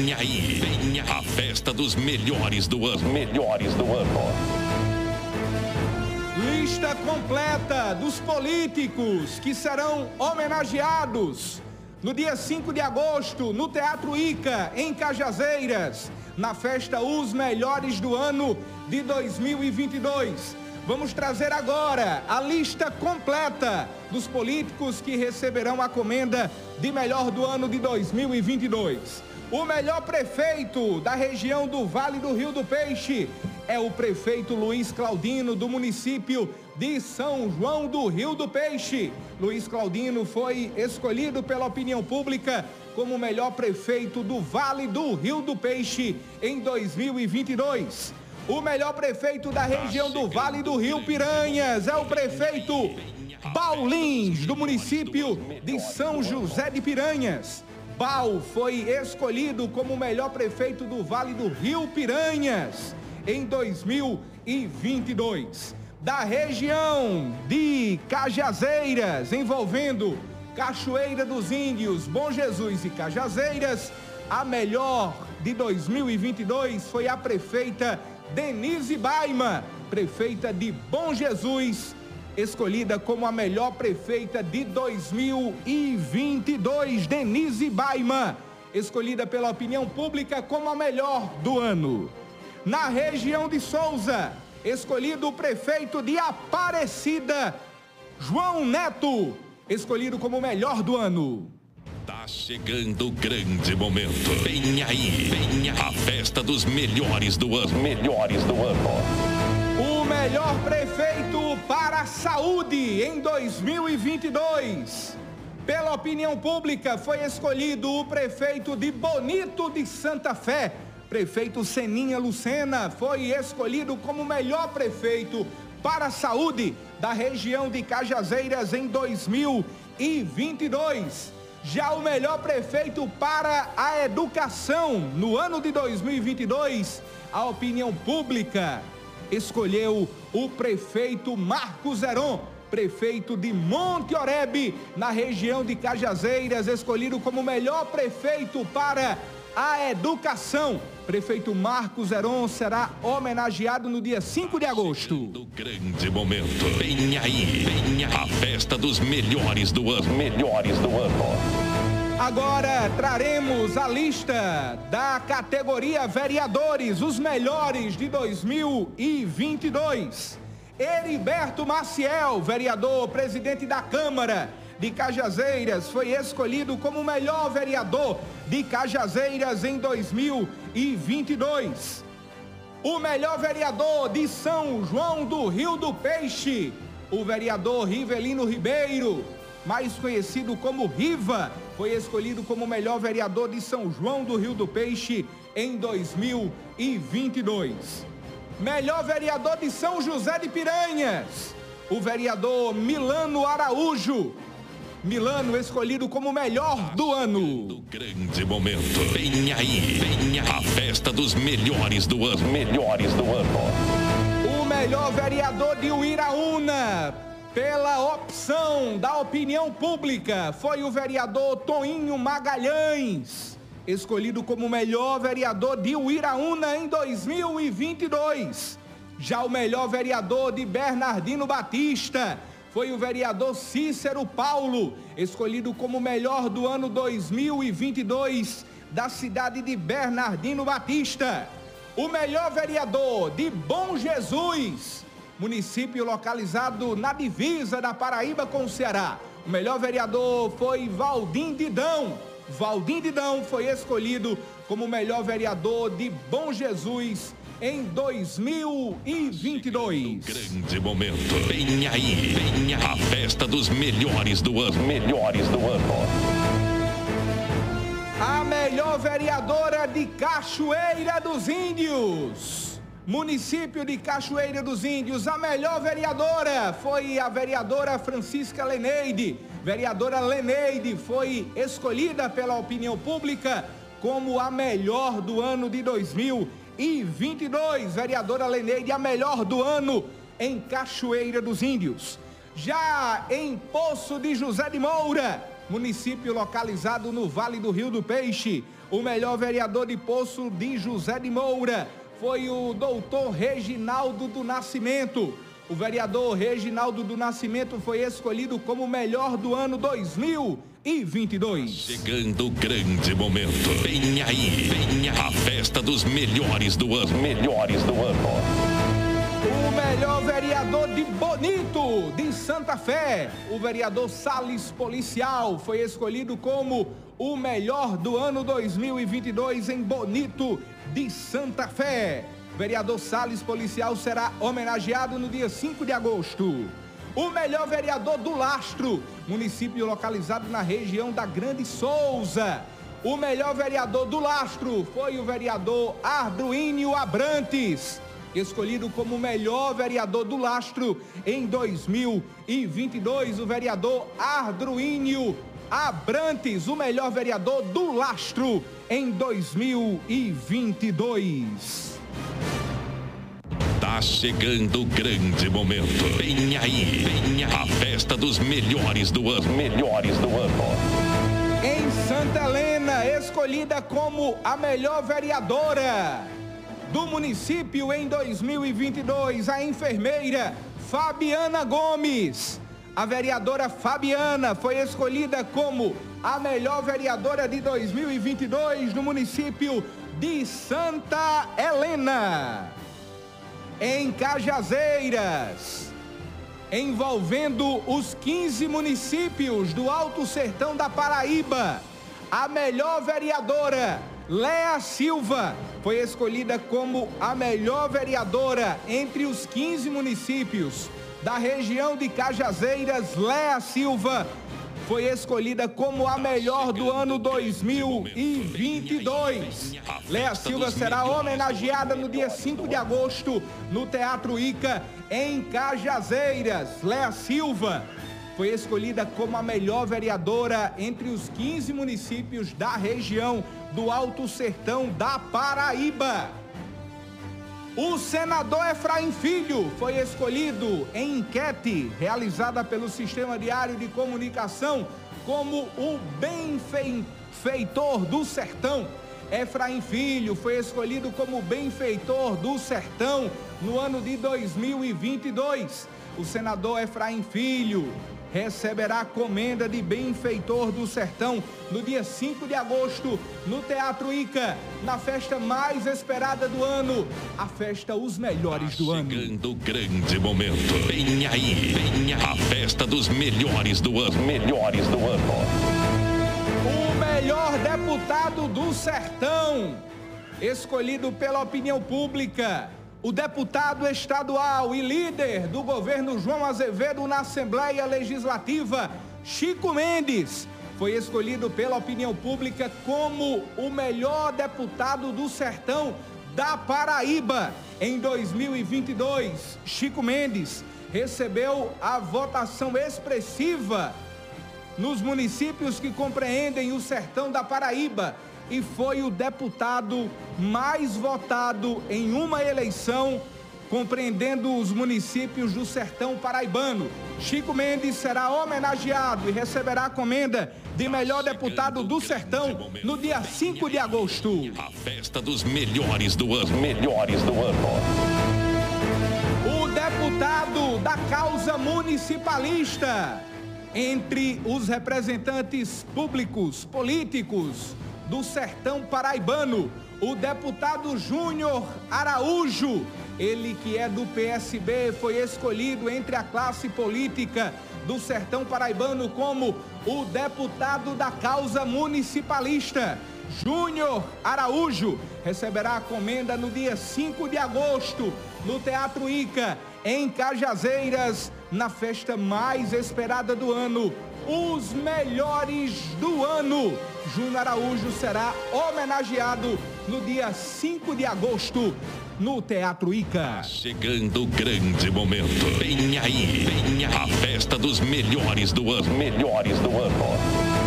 Vem aí, vem aí. A festa dos melhores do ano. Melhores do ano. Lista completa dos políticos que serão homenageados no dia 5 de agosto no Teatro Ica, em Cajazeiras, na festa Os Melhores do Ano de 2022. Vamos trazer agora a lista completa dos políticos que receberão a comenda de melhor do ano de 2022. O melhor prefeito da região do Vale do Rio do Peixe é o prefeito Luiz Claudino, do município de São João do Rio do Peixe. Luiz Claudino foi escolhido pela opinião pública como o melhor prefeito do Vale do Rio do Peixe em 2022. O melhor prefeito da região do Vale do Rio Piranhas é o prefeito Baulins, do município de São José de Piranhas. Bal foi escolhido como o melhor prefeito do Vale do Rio Piranhas em 2022. Da região de Cajazeiras, envolvendo Cachoeira dos Índios, Bom Jesus e Cajazeiras, a melhor de 2022 foi a prefeita Denise Baima, prefeita de Bom Jesus, escolhida como a melhor prefeita de 2022. Denise Baima, escolhida pela opinião pública como a melhor do ano. Na região de Souza, escolhido o prefeito de Aparecida, João Neto, escolhido como o melhor do ano. Tá chegando o grande momento. Vem aí, vem aí. A festa dos melhores do ano. Melhores do ano. O melhor prefeito para a saúde em 2022. Pela opinião pública, foi escolhido o prefeito de Bonito de Santa Fé. Prefeito Seninha Lucena foi escolhido como melhor prefeito para a saúde da região de Cajazeiras em 2022. Já o melhor prefeito para a educação no ano de 2022, a opinião pública escolheu o prefeito Marcos Zeron, prefeito de Monte Oreb, na região de Cajazeiras, escolhido como melhor prefeito para a educação. Prefeito Marcos Heron será homenageado no dia 5 de agosto. Do grande momento. Vem aí, vem aí. A festa dos melhores do ano. Melhores do ano. Agora traremos a lista da categoria vereadores, os melhores de 2022. Heriberto Maciel, vereador, presidente da Câmara de Cajazeiras, foi escolhido como o melhor vereador de Cajazeiras em 2022. O melhor vereador de São João do Rio do Peixe, o vereador Rivelino Ribeiro, mais conhecido como Riva, foi escolhido como o melhor vereador de São João do Rio do Peixe em 2022. Melhor vereador de São José de Piranhas, o vereador Milano Araújo, Milano escolhido como melhor do ano. Do grande momento. Vem aí, vem aí. A festa dos melhores do ano. Melhores do ano. O melhor vereador de Uiraúna, pela opção da opinião pública, foi o vereador Toinho Magalhães, escolhido como melhor vereador de Uiraúna em 2022. Já o melhor vereador de Bernardino Batista, foi o vereador Cícero Paulo, escolhido como melhor do ano 2022 da cidade de Bernardino Batista. O melhor vereador de Bom Jesus, município localizado na divisa da Paraíba com o Ceará. O melhor vereador foi Valdim Didão. Valdim Didão foi escolhido como melhor vereador de Bom Jesus em 2022. Grande momento. Vem aí, vem aí. A festa dos melhores do ano. Melhores do ano. A melhor vereadora de Cachoeira dos Índios. Município de Cachoeira dos Índios, a melhor vereadora foi a vereadora Francisca Leneide. Vereadora Leneide foi escolhida pela opinião pública como a melhor do ano de 2022 e 22, vereadora Leneide, a melhor do ano em Cachoeira dos Índios. Já em Poço de José de Moura, município localizado no Vale do Rio do Peixe, O melhor vereador de Poço de José de Moura foi o doutor Reginaldo do Nascimento. O vereador Reginaldo do Nascimento foi escolhido como o melhor do ano 2022. Chegando o grande momento. Vem aí, vem aí. A festa dos melhores do ano. Melhores do ano. O melhor vereador de Bonito, de Santa Fé, o vereador Sales Policial, foi escolhido como o melhor do ano 2022 em Bonito, de Santa Fé. Vereador Sales Policial será homenageado no dia 5 de agosto. O melhor vereador do Lastro, município localizado na região da Grande Souza. O melhor vereador do Lastro foi o vereador Arduínio Abrantes escolhido como o melhor vereador do Lastro em 2022, o vereador Ardruínio Abrantes, o melhor vereador do Lastro em 2022. Tá chegando o grande momento. Vem aí, vem aí. A festa dos melhores do ano. Melhores do ano. Em Santa Helena, escolhida como a melhor vereadora do município em 2022, a enfermeira Fabiana Gomes. A vereadora Fabiana foi escolhida como a melhor vereadora de 2022 no município de Santa Helena. Em Cajazeiras, envolvendo os 15 municípios do Alto Sertão da Paraíba, a melhor vereadora Léa Silva foi escolhida como a melhor vereadora entre os 15 municípios da região de Cajazeiras. Léa Silva foi escolhida como a melhor do ano 2022. Léa Silva será homenageada no dia 5 de agosto no Teatro Ica, em Cajazeiras. Léa Silva foi escolhida como a melhor vereadora entre os 15 municípios da região do Alto Sertão da Paraíba. O senador Efraim Filho foi escolhido em enquete realizada pelo Sistema Diário de Comunicação como o benfeitor do sertão. Efraim Filho foi escolhido como benfeitor do sertão no ano de 2022. O senador Efraim Filho receberá a comenda de benfeitor do sertão no dia 5 de agosto, no Teatro Ica, na festa mais esperada do ano, a festa Os Melhores do Ano. Chegando o grande momento. Vem aí, vem aí. A festa dos melhores do ano. Melhores do ano. O melhor deputado do sertão, escolhido pela opinião pública o deputado estadual e líder do governo João Azevedo na Assembleia Legislativa, Chico Mendes, foi escolhido pela opinião pública como o melhor deputado do sertão da Paraíba em 2022. Chico Mendes recebeu a votação expressiva nos municípios que compreendem o sertão da Paraíba e foi o deputado mais votado em uma eleição compreendendo os municípios do sertão paraibano. Chico Mendes será homenageado e receberá a comenda de melhor deputado do sertão no dia 5 de agosto. A festa dos melhores do ano. Melhores do ano. O deputado da causa municipalista entre os representantes públicos, políticos, do sertão paraibano, o deputado Júnior Araújo, ele que é do PSB, foi escolhido entre a classe política do sertão paraibano como o deputado da causa municipalista. Júnior Araújo receberá a comenda no dia 5 de agosto no Teatro Ica, em Cajazeiras, na festa mais esperada do ano, os melhores do ano. Júnior Araújo será homenageado no dia 5 de agosto no Teatro Ica. Chegando o grande momento. Vem aí, vem aí. A festa dos melhores do ano. Melhores do ano.